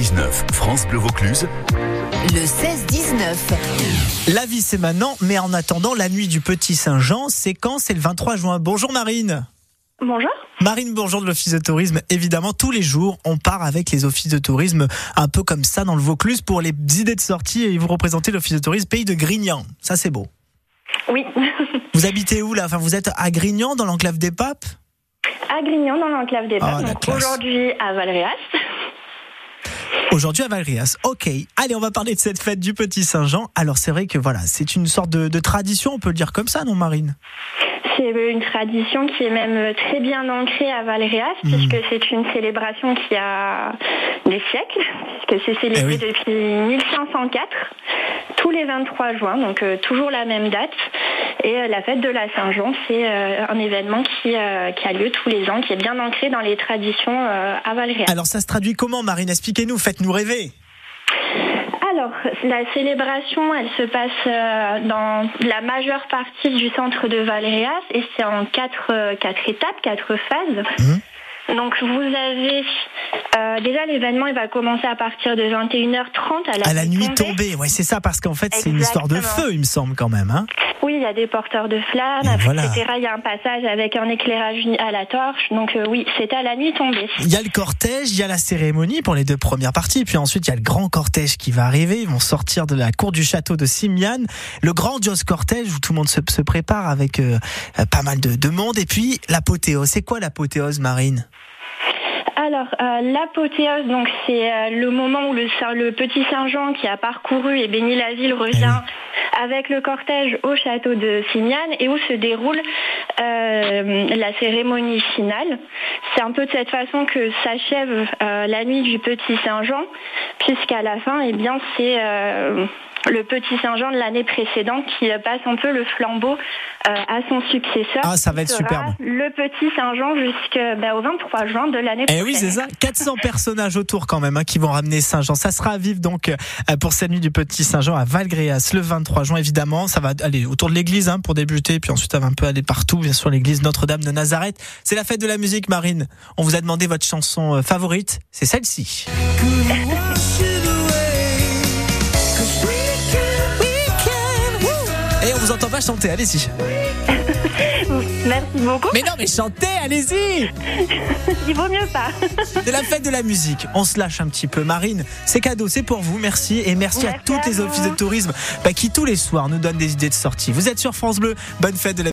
16-19, France Bleu Vaucluse. Le 16-19. La vie c'est maintenant, mais en attendant la nuit du Petit Saint-Jean, c'est quand? C'est le 23 juin. Bonjour Marine. Bonjour. Marine Bourgeon de l'Office de tourisme. Évidemment, tous les jours, on part avec les offices de tourisme un peu comme ça dans le Vaucluse pour les idées de sortie et vous représentez l'Office de tourisme pays de Grignan. Ça, c'est beau. Oui. Vous habitez où là? Enfin, vous êtes à Grignan dans l'enclave des Papes? À Grignan, dans l'enclave des Ah, Papes. Aujourd'hui à Valréas. Aujourd'hui à Valrias. Ok. Allez, on va parler de cette fête du Petit Saint-Jean. Alors, c'est vrai que voilà, c'est une sorte de, de tradition, on peut le dire comme ça, non, Marine? C'est une tradition qui est même très bien ancrée à Valréas, Hmm. puisque c'est une célébration qui a des siècles, puisque c'est célébré Eh oui. depuis 1504, tous les 23 juin, donc euh, toujours la même date. Et euh, la fête de la Saint-Jean, c'est euh, un événement qui, euh, qui a lieu tous les ans, qui est bien ancré dans les traditions à Valréas. Alors, ça se traduit comment, Marine? Expliquez-nous, faites-nous rêver. Alors, la célébration, elle se passe dans la majeure partie du centre de Valréas et c'est en quatre, quatre étapes, quatre phases. Mhm. Donc, vous avez euh, déjà l'événement, il va commencer à partir de 21h30 à la, À la nuit tombée. tombée, ouais, c'est ça, parce qu'en fait, c'est une histoire de feu, il me semble quand même. Hein Oui, il y a des porteurs de flammes, Et voilà. etc. Il y a un passage avec un éclairage à la torche. Donc, euh, oui, c'est à la nuit tombée. Il y a le cortège, il y a la cérémonie pour les deux premières parties, puis ensuite il y a le grand cortège qui va arriver. Ils vont sortir de la cour du château de Simiane, le grandiose cortège où tout le monde se, se prépare avec euh, euh, pas mal de, de monde. Et puis l'apothéose, c'est quoi l'apothéose, Marine? Alors, euh, l'apothéose, donc c'est euh, le moment où le, petit Saint-Jean qui a parcouru et béni la ville revient avec le cortège au château de Simiane et où se déroule euh, la cérémonie finale. C'est un peu de cette façon que s'achève la nuit du petit Saint-Jean, puisqu'à la fin, eh bien, c'est le petit Saint-Jean de l'année précédente qui passe un peu le flambeau euh, à son successeur. Ah, ça va être superbe. Le petit Saint-Jean jusqu'au 23 juin de l'année Eh prochaine. oui, c'est ça. 400 personnages autour quand même hein, qui vont ramener Saint-Jean. Ça sera à vivre donc euh, pour cette nuit du Petit Saint-Jean à Valgréas le 23 juin évidemment. Ça va aller autour de l'église hein, pour débuter, puis ensuite ça va un peu aller partout, bien sûr l'église Notre-Dame de Nazareth. C'est la fête de la musique, Marine. On vous a demandé votre chanson euh, favorite. C'est celle-ci. pas chanter, allez-y. Merci beaucoup. Mais non, mais chantez, allez-y Il vaut mieux pas. C'est la fête de la musique. On se lâche un petit peu. Marine, c'est cadeau, c'est pour vous. Merci. Et merci, à toutes à les offices de tourisme bah, qui tous les soirs nous donnent des idées de sortie. Vous êtes sur France Bleu. Bonne fête de la